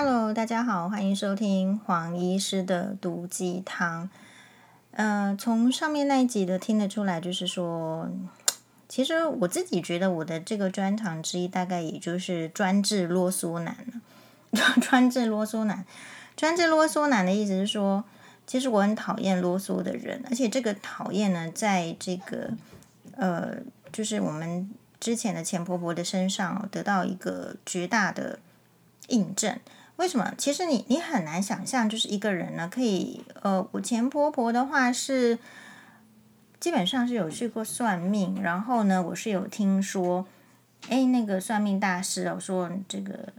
Hello，大家好，欢迎收听黄医师的毒鸡汤。呃，从上面那一集的听得出来，就是说，其实我自己觉得我的这个专长之一，大概也就是专治啰嗦男了。专治啰嗦男，专治啰嗦男的意思是说，其实我很讨厌啰嗦的人，而且这个讨厌呢，在这个呃，就是我们之前的前婆婆的身上得到一个绝大的印证。为什么？其实你你很难想象，就是一个人呢，可以呃，我前婆婆的话是基本上是有去过算命，然后呢，我是有听说，哎，那个算命大师哦，说这个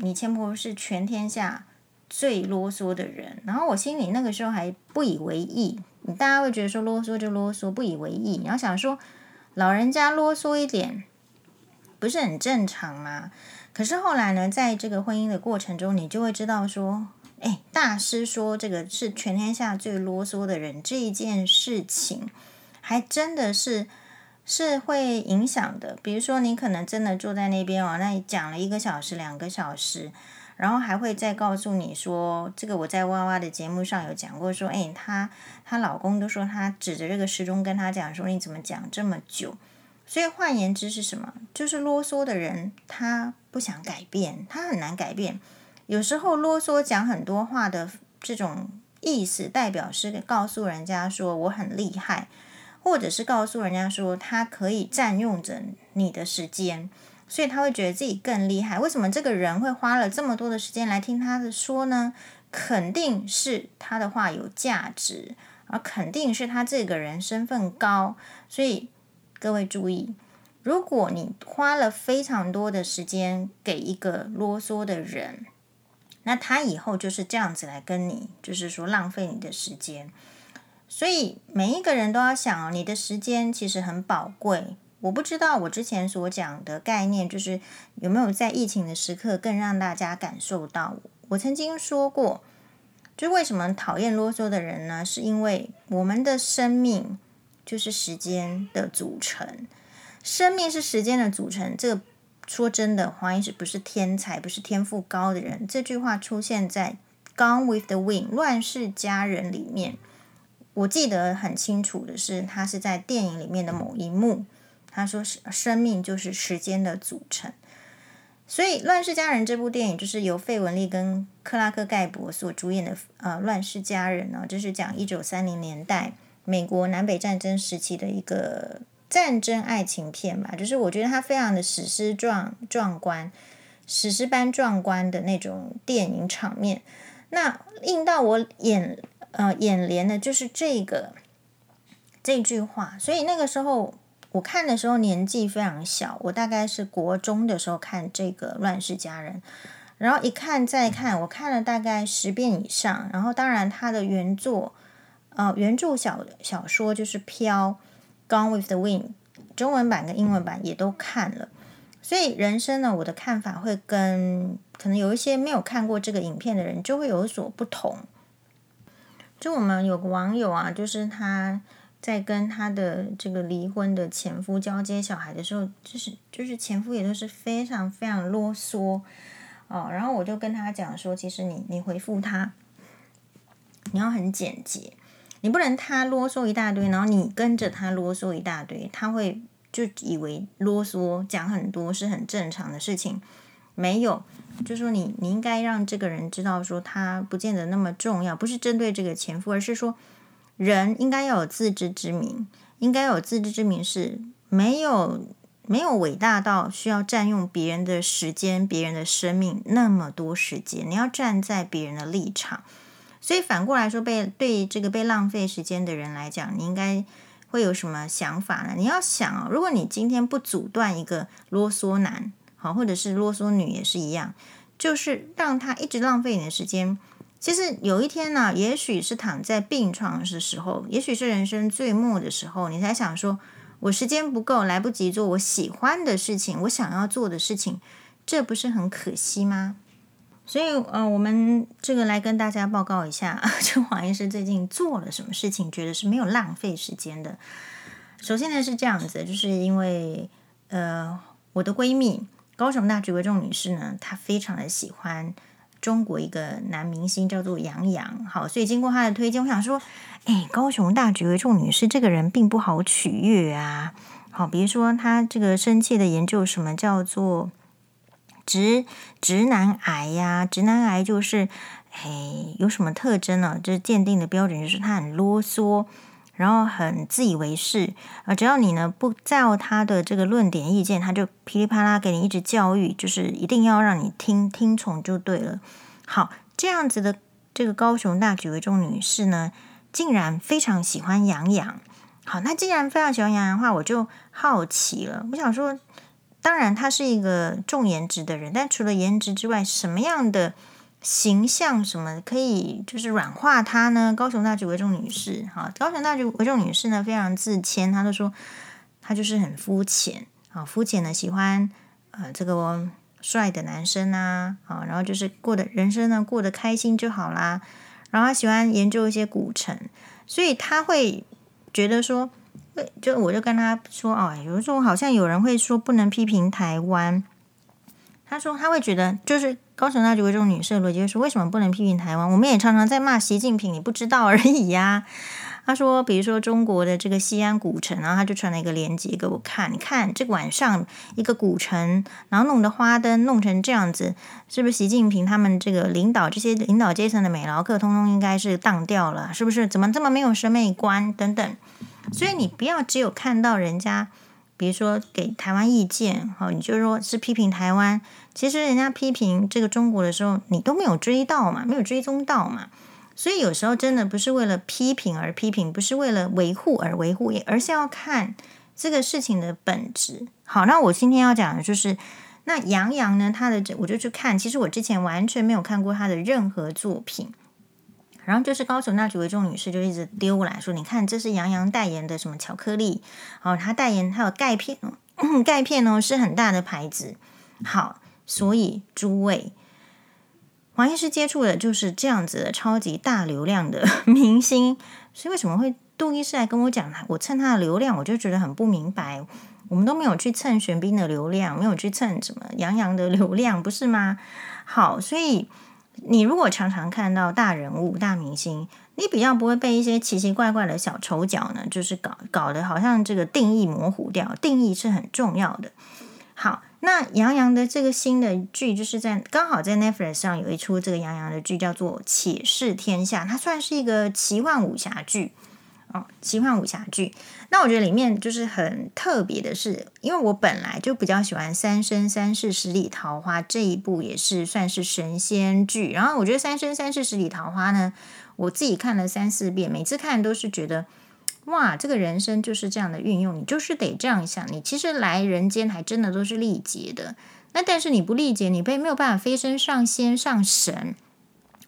你前婆婆是全天下。最啰嗦的人，然后我心里那个时候还不以为意，你大家会觉得说啰嗦就啰嗦，不以为意。你要想说老人家啰嗦一点，不是很正常吗？可是后来呢，在这个婚姻的过程中，你就会知道说，哎，大师说这个是全天下最啰嗦的人，这一件事情还真的是是会影响的。比如说，你可能真的坐在那边哦，那你讲了一个小时、两个小时。然后还会再告诉你说，这个我在哇哇的节目上有讲过，说，哎，她她老公都说她指着这个时钟跟她讲说，你怎么讲这么久？所以换言之是什么？就是啰嗦的人，他不想改变，他很难改变。有时候啰嗦讲很多话的这种意思，代表是告诉人家说我很厉害，或者是告诉人家说他可以占用着你的时间。所以他会觉得自己更厉害。为什么这个人会花了这么多的时间来听他的说呢？肯定是他的话有价值，而肯定是他这个人身份高。所以各位注意，如果你花了非常多的时间给一个啰嗦的人，那他以后就是这样子来跟你，就是说浪费你的时间。所以每一个人都要想哦，你的时间其实很宝贵。我不知道我之前所讲的概念，就是有没有在疫情的时刻更让大家感受到。我曾经说过，就为什么讨厌啰嗦的人呢？是因为我们的生命就是时间的组成，生命是时间的组成。这个说真的，黄医师不是天才，不是天赋高的人。这句话出现在《Gone with the Wind》乱世佳人里面，我记得很清楚的是，他是在电影里面的某一幕。他说是：“生命就是时间的组成，所以《乱世佳人》这部电影就是由费雯丽跟克拉克盖博所主演的。呃，《乱世佳人》呢，就是讲一九三零年代美国南北战争时期的一个战争爱情片吧。就是我觉得它非常的史诗壮壮观，史诗般壮观的那种电影场面。那映到我眼呃眼帘的就是这个这句话，所以那个时候。”我看的时候年纪非常小，我大概是国中的时候看这个《乱世佳人》，然后一看再看，我看了大概十遍以上。然后当然他的原作，呃，原著小小说就是《飘》（Gone with the Wind），中文版跟英文版也都看了。所以人生呢，我的看法会跟可能有一些没有看过这个影片的人就会有所不同。就我们有个网友啊，就是他。在跟他的这个离婚的前夫交接小孩的时候，就是就是前夫也都是非常非常啰嗦哦。然后我就跟他讲说，其实你你回复他，你要很简洁，你不能他啰嗦一大堆，然后你跟着他啰嗦一大堆，他会就以为啰嗦讲很多是很正常的事情。没有，就说你你应该让这个人知道说他不见得那么重要，不是针对这个前夫，而是说。人应该要有自知之明，应该有自知之明是没有没有伟大到需要占用别人的时间、别人的生命那么多时间。你要站在别人的立场，所以反过来说，被对这个被浪费时间的人来讲，你应该会有什么想法呢？你要想哦，如果你今天不阻断一个啰嗦男，好，或者是啰嗦女也是一样，就是让他一直浪费你的时间。其实有一天呢，也许是躺在病床的时候，也许是人生最末的时候，你才想说：“我时间不够，来不及做我喜欢的事情，我想要做的事情，这不是很可惜吗？”所以，呃，我们这个来跟大家报告一下，就黄医师最近做了什么事情，觉得是没有浪费时间的。首先呢是这样子，就是因为呃，我的闺蜜高雄大橘为重女士呢，她非常的喜欢。中国一个男明星叫做杨洋。好，所以经过他的推荐，我想说，哎，高雄大菊为重女士这个人并不好取悦啊。好，比如说他这个深切的研究什么叫做直直男癌呀？直男癌就是，哎，有什么特征呢？就是鉴定的标准就是他很啰嗦。然后很自以为是啊，只要你呢不照他的这个论点意见，他就噼里啪啦给你一直教育，就是一定要让你听听从就对了。好，这样子的这个高雄大举为重女士呢，竟然非常喜欢杨洋。好，那既然非常喜欢杨洋的话，我就好奇了。我想说，当然他是一个重颜值的人，但除了颜值之外，什么样的？形象什么可以就是软化她呢？高雄大举为重女士，哈，高雄大举为重女士呢非常自谦，她都说她就是很肤浅，啊，肤浅的喜欢呃这个帅的男生啊，啊，然后就是过的人生呢过得开心就好啦，然后她喜欢研究一些古城，所以她会觉得说，就我就跟他说哦，有时候好像有人会说不能批评台湾。他说他会觉得，就是高雄大举为重女士的逻辑说，为什么不能批评台湾？我们也常常在骂习近平，你不知道而已呀。他说，比如说中国的这个西安古城，然后他就传了一个链接给我看，你看这个晚上一个古城，然后弄的花灯弄成这样子，是不是习近平他们这个领导这些领导阶层的美劳课，通通应该是当掉了，是不是？怎么这么没有审美观等等？所以你不要只有看到人家。比如说给台湾意见，好，你就说是批评台湾，其实人家批评这个中国的时候，你都没有追到嘛，没有追踪到嘛，所以有时候真的不是为了批评而批评，不是为了维护而维护，而是要看这个事情的本质。好，那我今天要讲的就是，那杨洋呢，他的我就去看，其实我之前完全没有看过他的任何作品。然后就是高雄大举为重女士就一直丢来说，你看这是杨洋代言的什么巧克力？哦，他代言他有钙片哦，钙片哦是很大的牌子。好，所以诸位，黄医师接触的就是这样子的超级大流量的 明星，所以为什么会杜医师来跟我讲他？我蹭他的流量，我就觉得很不明白。我们都没有去蹭玄彬的流量，没有去蹭什么杨洋的流量，不是吗？好，所以。你如果常常看到大人物、大明星，你比较不会被一些奇奇怪怪的小丑角呢，就是搞搞得好像这个定义模糊掉。定义是很重要的。好，那杨洋的这个新的剧，就是在刚好在 Netflix 上有一出这个杨洋的剧，叫做《且试天下》，它算是一个奇幻武侠剧。哦，奇幻武侠剧，那我觉得里面就是很特别的是，因为我本来就比较喜欢《三生三世十里桃花》这一部，也是算是神仙剧。然后我觉得《三生三世十里桃花》呢，我自己看了三四遍，每次看都是觉得，哇，这个人生就是这样的运用，你就是得这样想，你其实来人间还真的都是历劫的。那但是你不历劫，你被没有办法飞升上仙上神。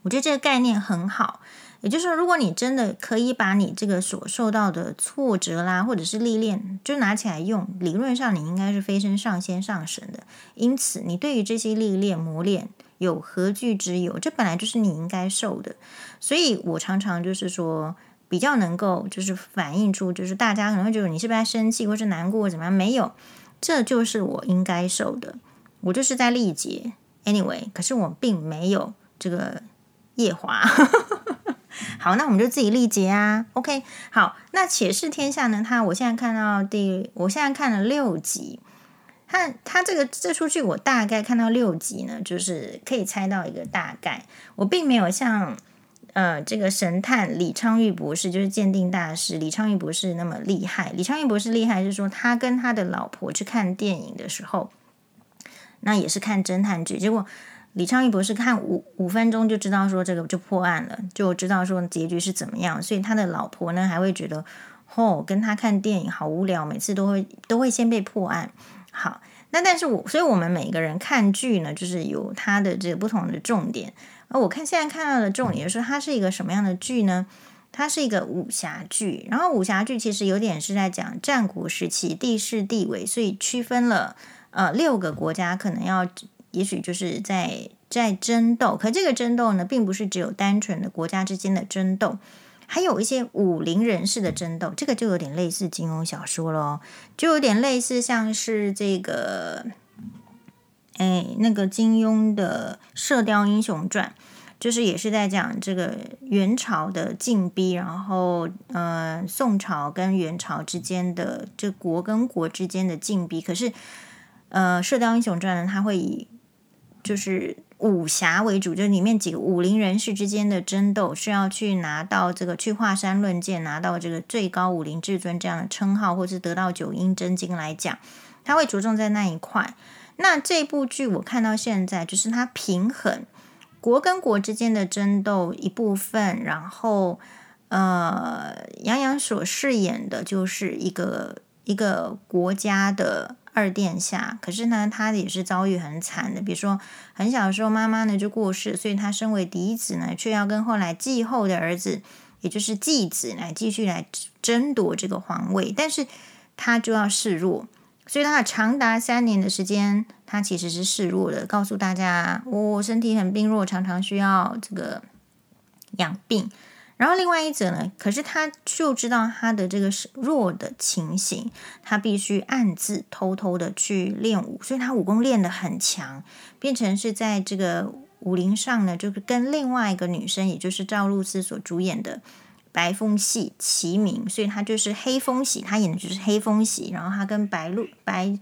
我觉得这个概念很好。也就是说，如果你真的可以把你这个所受到的挫折啦，或者是历练，就拿起来用，理论上你应该是飞升上仙上神的。因此，你对于这些历练磨练有何惧之有？这本来就是你应该受的。所以我常常就是说，比较能够就是反映出，就是大家可能会觉得你是不是在生气，或是难过，怎么样？没有，这就是我应该受的。我就是在历劫。Anyway，可是我并没有这个夜华。好，那我们就自己历劫啊。OK，好，那且试天下呢？他我现在看到第，我现在看了六集。他他这个这出剧，我大概看到六集呢，就是可以猜到一个大概。我并没有像呃这个神探李昌钰博士，就是鉴定大师李昌钰博士那么厉害。李昌钰博士厉害是说，他跟他的老婆去看电影的时候，那也是看侦探剧，结果。李昌钰博士看五五分钟就知道说这个就破案了，就知道说结局是怎么样，所以他的老婆呢还会觉得，哦，跟他看电影好无聊，每次都会都会先被破案。好，那但是我所以我们每个人看剧呢，就是有他的这个不同的重点。而我看现在看到的重点就是它是一个什么样的剧呢？它是一个武侠剧，然后武侠剧其实有点是在讲战国时期地势地位，所以区分了呃六个国家可能要。也许就是在在争斗，可这个争斗呢，并不是只有单纯的国家之间的争斗，还有一些武林人士的争斗，这个就有点类似金庸小说咯，就有点类似像是这个哎，那个金庸的《射雕英雄传》，就是也是在讲这个元朝的进逼，然后呃，宋朝跟元朝之间的这国跟国之间的进逼。可是，呃，《射雕英雄传》呢，它会以就是武侠为主，就是里面几个武林人士之间的争斗，是要去拿到这个去华山论剑，拿到这个最高武林至尊这样的称号，或是得到九阴真经来讲，他会着重在那一块。那这部剧我看到现在，就是它平衡国跟国之间的争斗一部分，然后呃，杨洋所饰演的就是一个一个国家的二殿下，可是呢，他也是遭遇很惨的，比如说很小的时候妈妈呢就过世，所以他身为嫡子呢，却要跟后来继后的儿子，也就是继子来继续来争夺这个皇位，但是他就要示弱。所以他长达三年的时间，他其实是示弱的，告诉大家我、身体很病弱，常常需要这个养病。然后另外一者呢，可是他就知道他的这个弱的情形，他必须暗自偷偷的去练武，所以他武功练得很强，变成是在这个武林上呢，就是跟另外一个女生，也就是赵露思所主演的。白风戏齐名，所以他就是黑风喜，他演的就是黑风喜。然后他跟白露白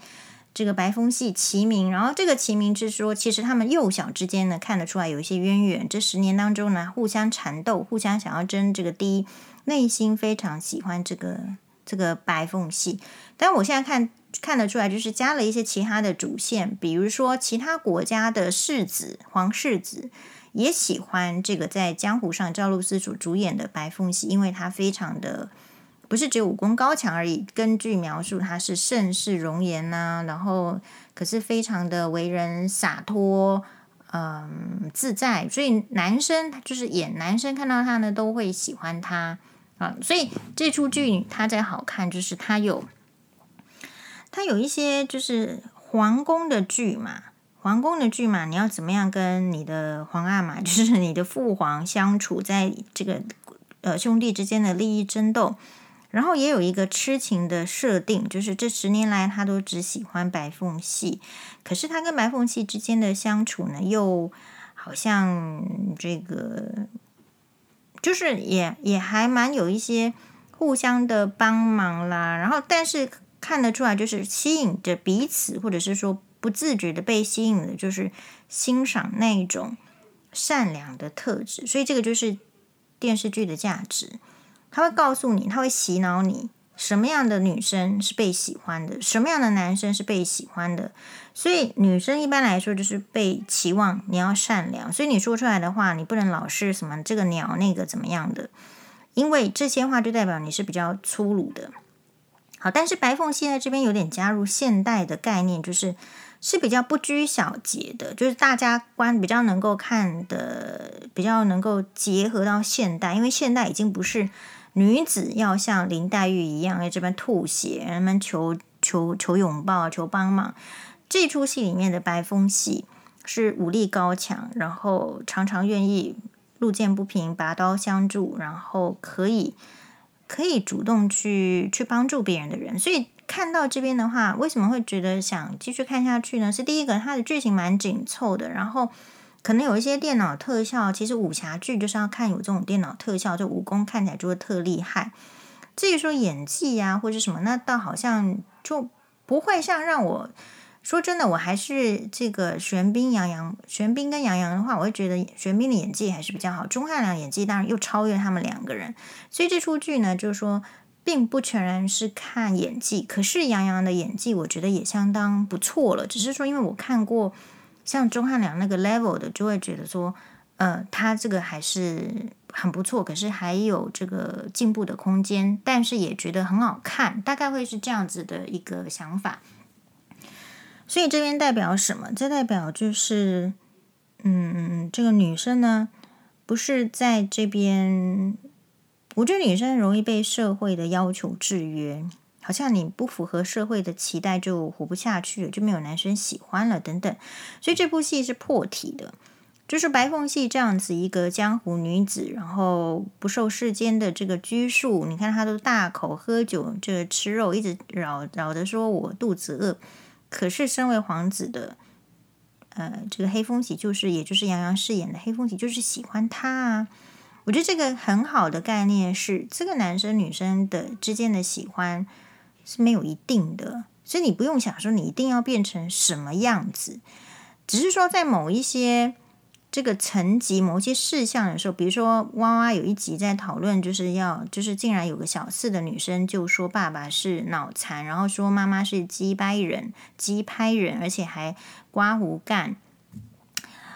这个白凤戏齐名，然后这个齐名是说，其实他们幼小之间呢，看得出来有一些渊源。这十年当中呢，互相缠斗，互相想要争这个第一，内心非常喜欢这个这个白凤戏。但我现在看看得出来，就是加了一些其他的主线，比如说其他国家的世子皇世子。也喜欢这个在江湖上赵露思主主演的白凤戏，因为她非常的不是只有武功高强而已。根据描述，他是盛世容颜呐、然后可是非常的为人洒脱，嗯，自在。所以男生就是演男生看到他呢，都会喜欢他啊。所以这出剧它在好看，就是它有它有一些就是皇宫的剧嘛。皇宫的剧嘛，你要怎么样跟你的皇阿玛，就是你的父皇相处，在这个呃兄弟之间的利益争斗，然后也有一个痴情的设定，就是这十年来他都只喜欢白凤戏，可是他跟白凤戏之间的相处呢，又好像这个就是也也还蛮有一些互相的帮忙啦，然后但是看得出来就是吸引着彼此，或者是说。不自觉的被吸引的，就是欣赏那种善良的特质，所以这个就是电视剧的价值。他会告诉你，他会洗脑你，什么样的女生是被喜欢的，什么样的男生是被喜欢的。所以女生一般来说就是被期望你要善良，所以你说出来的话，你不能老是什么这个鸟那个怎么样的，因为这些话就代表你是比较粗鲁的。好，但是白凤现在这边有点加入现代的概念，就是。是比较不拘小节的，就是大家观比较能够看的，比较能够结合到现代，因为现代已经不是女子要像林黛玉一样在这边吐血，人们求求求拥抱、求帮忙。这出戏里面的白风戏是武力高强，然后常常愿意路见不平拔刀相助，然后可以可以主动去去帮助别人的人，所以。看到这边的话，为什么会觉得想继续看下去呢？是第一个，它的剧情蛮紧凑的，然后可能有一些电脑特效。其实武侠剧就是要看有这种电脑特效，就武功看起来就会特厉害。至于说演技呀、啊、或者什么，那倒好像就不会像让我说真的，我还是这个玄彬、杨洋、玄彬跟杨洋的话，我会觉得玄彬的演技还是比较好，钟汉良演技当然又超越他们两个人。所以这出剧呢，就是说。并不全然是看演技，可是杨洋的演技我觉得也相当不错了。只是说，因为我看过像钟汉良那个 level 的，就会觉得说，呃，他这个还是很不错，可是还有这个进步的空间。但是也觉得很好看，大概会是这样子的一个想法。所以这边代表什么？这代表就是，嗯，这个女生呢，不是在这边。我觉得女生容易被社会的要求制约，好像你不符合社会的期待就活不下去了，就没有男生喜欢了等等。所以这部戏是破题的，就是白凤戏这样子一个江湖女子，然后不受世间的这个拘束。你看她都大口喝酒，这吃肉，一直扰扰的说我肚子饿。可是身为皇子的呃，这个黑凤喜就是，也就是杨洋饰演的黑凤喜，就是喜欢他啊。我觉得这个很好的概念是，这个男生女生的之间的喜欢是没有一定的，所以你不用想说你一定要变成什么样子，只是说在某一些。这个层级某些事项的时候，比如说娃娃有一集在讨论，就是要就是竟然有个小四的女生就说爸爸是脑残，然后说妈妈是鸡掰人、鸡拍人，而且还刮胡干。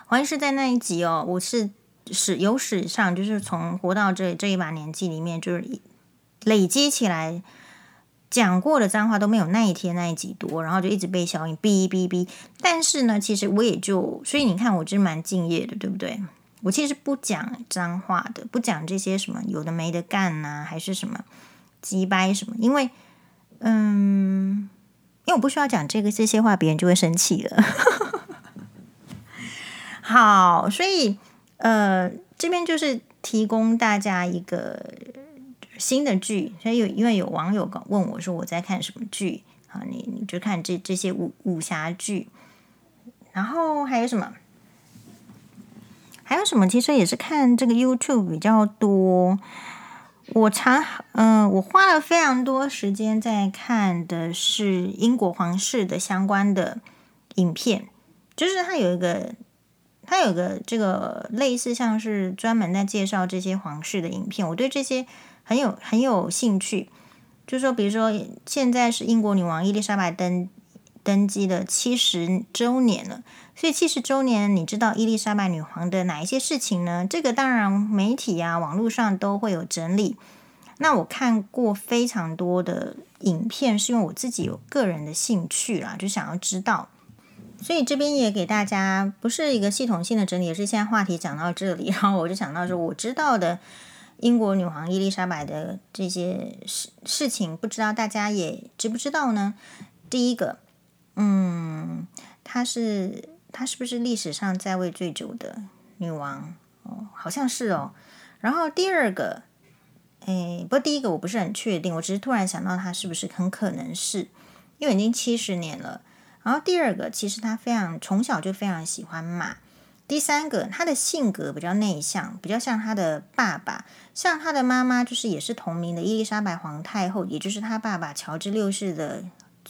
好像是在那一集哦，我是史有史上就是从活到这这一把年纪里面，就是累积起来。讲过的脏话都没有那一天那一集多，然后就一直被小影哔哔哔。但是呢，其实我也就，所以你看，我是蛮敬业的，对不对？我其实不讲脏话的，不讲这些什么有的没的干呐、啊，还是什么鸡掰什么，因为，嗯，因为我不需要讲这个这些话，别人就会生气了。好，所以呃，这边就是提供大家一个。新的剧，所以有因为有网友问我说我在看什么剧啊？你你就看这这些武武侠剧，然后还有什么？还有什么？其实也是看这个 YouTube 比较多。我常嗯、我花了非常多时间在看的是英国皇室的相关的影片，就是它有一个它有个这个类似像是专门在介绍这些皇室的影片，我对这些。很有很有兴趣，就说，比如说，现在是英国女王伊丽莎白登登基的七十周年了，所以七十周年，你知道伊丽莎白女皇的哪一些事情呢？这个当然媒体啊、网络上都会有整理。那我看过非常多的影片，是因为我自己有个人的兴趣啦，就想要知道，所以这边也给大家不是一个系统性的整理，也是现在话题讲到这里，然后我就想到说，我知道的。英国女皇伊丽莎白的这些事事情，不知道大家也知不知道呢？第一个，嗯，她是她是不是历史上在位最久的女王？哦，好像是哦。然后第二个，诶，不过第一个我不是很确定，我只是突然想到她是不是很可能是，因为已经七十年了。然后第二个，其实她非常从小就非常喜欢马。第三个，他的性格比较内向，比较像他的爸爸，像他的妈妈就是也是同名的伊丽莎白皇太后，也就是他爸爸乔治六世的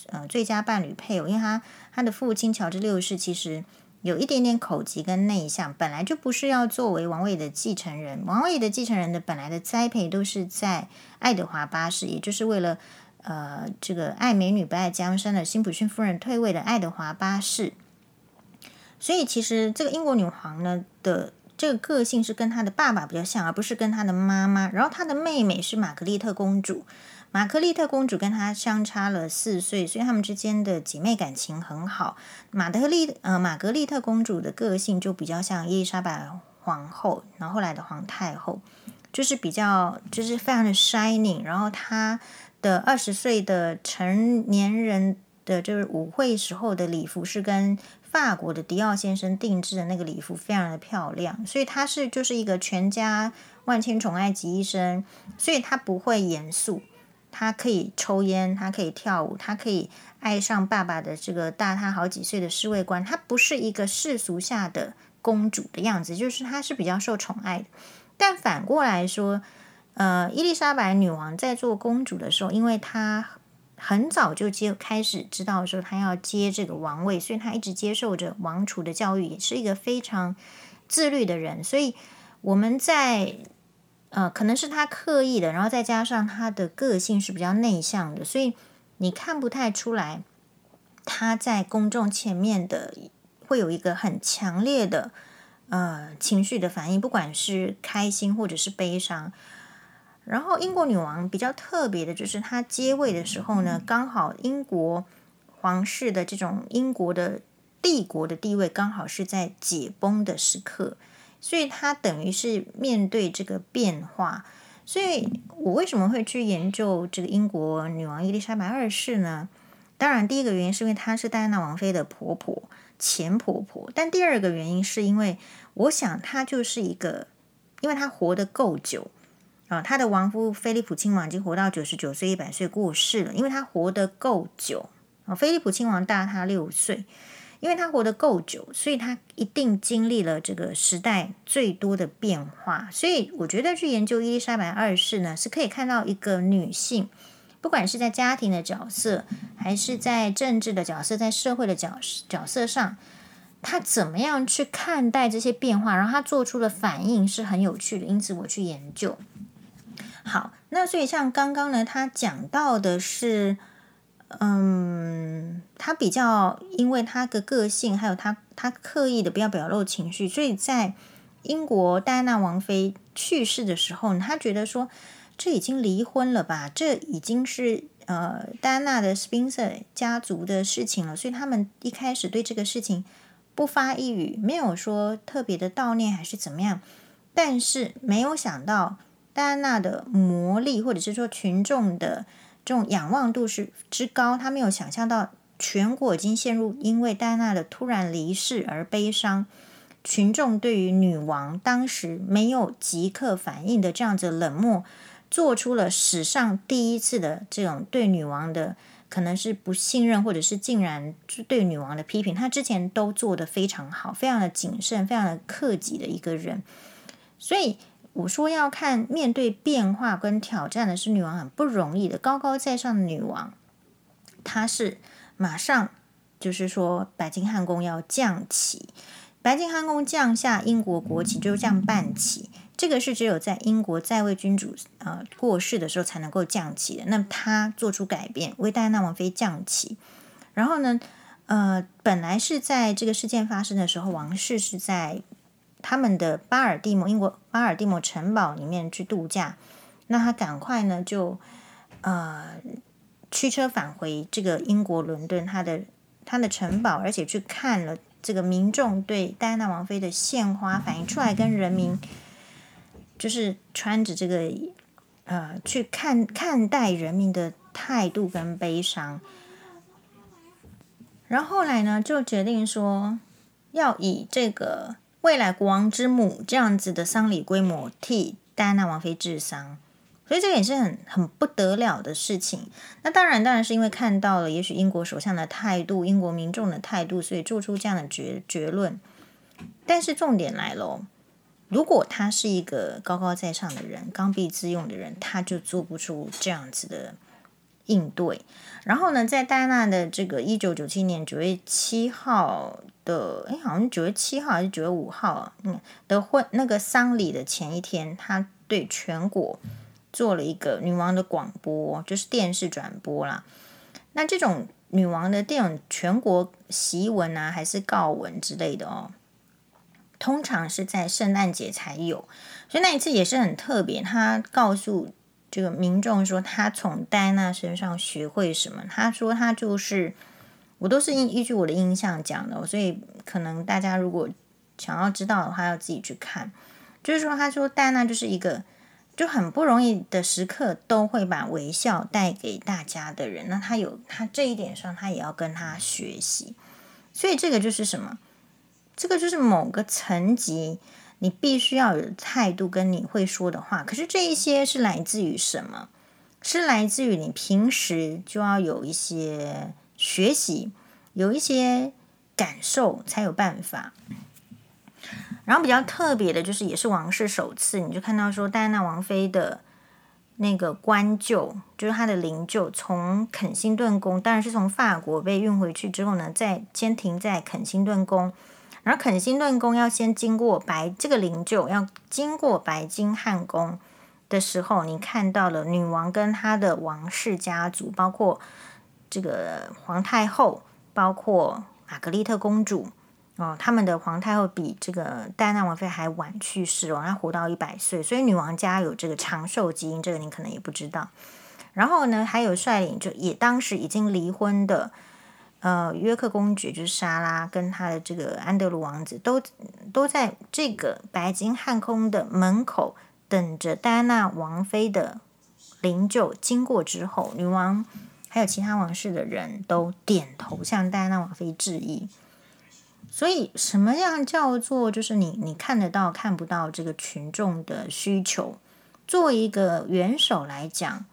呃最佳伴侣配偶。因为他他的父亲乔治六世其实有一点点口疾跟内向，本来就不是要作为王位的继承人。王位的继承人的本来的栽培都是在爱德华八世，也就是为了呃这个爱美女不爱江山的辛普逊夫人退位的爱德华八世。所以其实这个英国女皇呢的这个个性是跟她的爸爸比较像，而不是跟她的妈妈。然后她的妹妹是玛格丽特公主，玛格丽特公主跟她相差了四岁，所以他们之间的姐妹感情很好。玛德丽呃玛格丽特公主的个性就比较像伊丽莎白皇后，然后后来的皇太后，就是比较就是非常的 shining。然后她的二十岁的成年人的就是舞会时候的礼服是跟。法国的迪奥先生定制的那个礼服非常的漂亮，所以他是就是一个全家万千宠爱集一身，所以他不会严肃，他可以抽烟，他可以跳舞，他可以爱上爸爸的这个大他好几岁的侍卫官，他不是一个世俗下的公主的样子，就是他是比较受宠爱的。但反过来说，呃，伊丽莎白女王在做公主的时候，因为她。很早就接开始知道说他要接这个王位，所以他一直接受着王储的教育，也是一个非常自律的人。所以我们在呃，可能是他刻意的，然后再加上他的个性是比较内向的，所以你看不太出来他在公众前面的会有一个很强烈的呃情绪的反应，不管是开心或者是悲伤。然后，英国女王比较特别的就是，她接位的时候呢，刚好英国皇室的这种英国的帝国的地位刚好是在解崩的时刻，所以她等于是面对这个变化。所以我为什么会去研究这个英国女王伊丽莎白二世呢？当然，第一个原因是因为她是戴安娜王妃的婆婆，前婆婆。但第二个原因是因为我想她就是一个，因为她活得够久。啊，他的亡夫菲利普亲王已经活到九十九岁、一百岁过世了，因为他活得够久。啊，菲利普亲王大他六岁，因为他活得够久，所以他一定经历了这个时代最多的变化。所以我觉得去研究伊丽莎白二世呢，是可以看到一个女性，不管是在家庭的角色，还是在政治的角色，在社会的角角色上，她怎么样去看待这些变化，然后她做出的反应是很有趣的。因此我去研究。好，那所以像刚刚呢，他讲到的是。嗯，他比较，因为他的个性，还有他他刻意的不要表露情绪，所以在英国戴安娜王妃去世的时候，他觉得说这已经离婚了吧，这已经是呃戴安娜的斯宾塞家族的事情了，所以他们一开始对这个事情不发一语，没有说特别的悼念还是怎么样，但是没有想到戴安娜的魔力，或者是说群众的。这种仰望度是之高，他没有想象到全国已经陷入因为戴安娜的突然离世而悲伤，群众对于女王当时没有即刻反应的这样子冷漠，做出了史上第一次的这种对女王的可能是不信任，或者是竟然对女王的批评。他之前都做得非常好，非常的谨慎，非常的克己的一个人，所以。我说要看面对变化跟挑战的是女王很不容易的，高高在上的女王，她是马上就是说白金汉宫要降旗，白金汉宫降下英国国旗就这样半旗，这个是只有在英国在位君主呃过世的时候才能够降旗的。那她做出改变，为戴安娜王妃降旗，然后呢，呃，本来是在这个事件发生的时候，王室是在。他们的巴尔的摩，英国巴尔的摩城堡里面去度假，那他赶快呢就呃驱车返回这个英国伦敦，他的他的城堡，而且去看了这个民众对戴安娜王妃的献花，反映出来跟人民就是穿着这个呃去看看待人民的态度跟悲伤，然后后来呢就决定说要以这个。未来国王之母这样子的丧礼规模替戴安娜王妃治丧，所以这个也是很很不得了的事情。那当然，当然是因为看到了，也许英国首相的态度、英国民众的态度，所以做出这样的决结论。但是重点来了，如果他是一个高高在上的人、刚愎自用的人，他就做不出这样子的应对。然后呢，在戴安娜的这个一九九七年九月七号。的哎，好像九月七号还是九月五号，嗯，的婚那个丧礼的前一天，他对全国做了一个女王的广播，就是电视转播啦。那这种女王的这种全国檄文啊，还是告文之类的哦，通常是在圣诞节才有，所以那一次也是很特别。他告诉这个民众说，他从戴安娜身上学会什么？他说他就是。我都是依依据我的印象讲的，所以可能大家如果想要知道的话，要自己去看。就是说，他说戴娜就是一个就很不容易的时刻，都会把微笑带给大家的人。那他有他这一点上，他也要跟他学习。所以这个就是什么？这个就是某个层级，你必须要有态度跟你会说的话。可是这一些是来自于什么？是来自于你平时就要有一些。学习有一些感受才有办法。然后比较特别的就是，也是王室首次，你就看到说，戴安娜王妃的那个棺柩，就是她的灵柩，从肯辛顿宫，当然是从法国被运回去之后呢，再先停在肯辛顿宫。然后肯辛顿宫要先经过白这个灵柩要经过白金汉宫的时候，你看到了女王跟她的王室家族，包括。这个皇太后，包括玛格丽特公主哦，他们的皇太后比这个戴安娜王妃还晚去世哦，她活到一百岁，所以女王家有这个长寿基因，这个你可能也不知道。然后呢，还有率领就也当时已经离婚的呃约克公爵，就是莎拉跟她的这个安德鲁王子，都都在这个白金汉宫的门口等着戴安娜王妃的灵柩经过之后，女王。还有其他王室的人都点头向戴安娜王妃致意，所以什么样叫做就是你你看得到看不到这个群众的需求？作为一个元首来讲，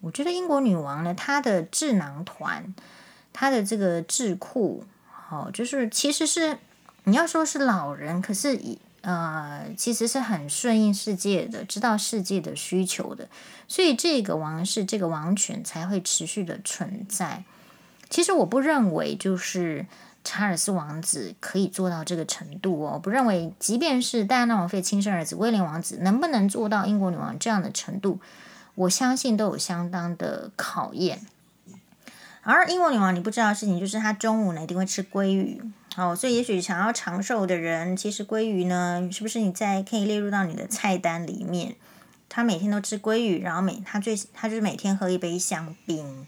我觉得英国女王呢，她的智囊团，她的这个智库，哦，就是其实是你要说是老人，可是以呃，其实是很顺应世界的，知道世界的需求的，所以这个王室这个王权才会持续的存在。其实我不认为就是查尔斯王子可以做到这个程度哦，我不认为，即便是戴安娜王妃亲生儿子威廉王子能不能做到英国女王这样的程度，我相信都有相当的考验。而英国女王你不知道的事情就是她中午呢一定会吃鲑鱼。哦，所以也许想要长寿的人，其实鲑鱼呢，是不是你在可以列入到你的菜单里面？他每天都吃鲑鱼，然后每他最他就是每天喝一杯香槟，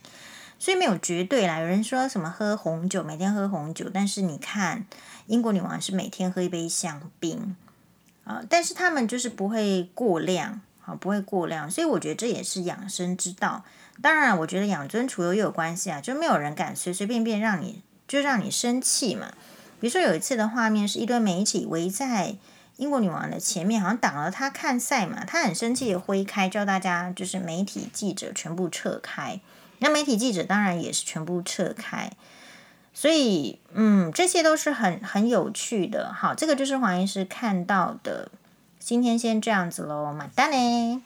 所以没有绝对啦。有人说什么喝红酒，每天喝红酒，但是你看英国女王是每天喝一杯香槟啊，但是他们就是不会过量，啊，不会过量，所以我觉得这也是养生之道。当然，我觉得养尊处优也有关系啊，就没有人敢随随便便让你就让你生气嘛。比如说有一次的画面是一堆媒体围在英国女王的前面，好像挡了她看赛嘛，她很生气的挥开，叫大家就是媒体记者全部撤开。那媒体记者当然也是全部撤开，所以嗯，这些都是很很有趣的。好，这个就是黄医师看到的。今天先这样子喽，买单呢。